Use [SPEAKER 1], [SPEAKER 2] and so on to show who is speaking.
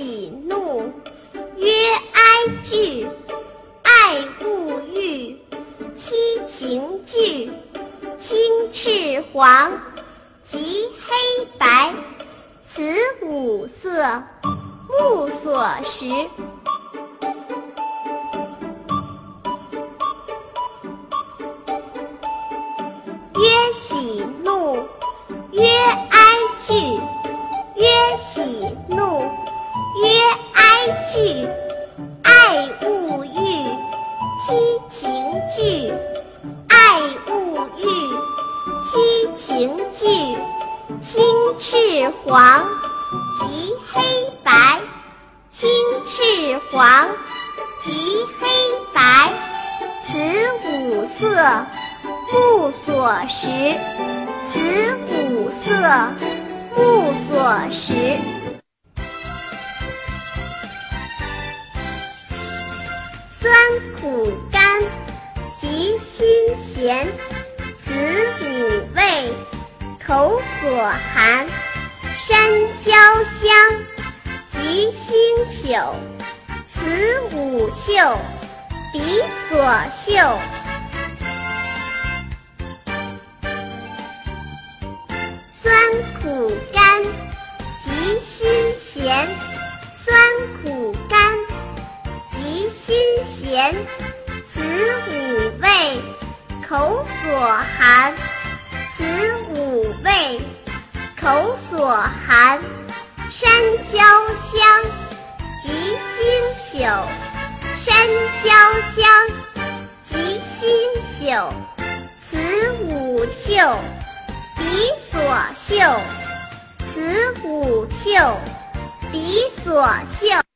[SPEAKER 1] 喜怒，曰哀惧，爱恶欲，七情具，青赤黄，及黑白，此五色，目所识。曰喜怒，曰哀惧，曰喜怒，曰哀惧，爱恶欲，七情具，爱恶欲，七情具，青赤黄，及黑白，青赤黄，及黑白，此五色。目所识，此五色，目所识。苦甘，及辛咸，此五味，口所含。山椒香，及腥朽，此五嗅，鼻所嗅。酸苦甘，及辛咸，酸苦，此五味，口所含。此五味，口所含。山椒香，及腥朽，山椒香，及腥朽，此五嗅。鼻所嗅，此五嗅，鼻所嗅。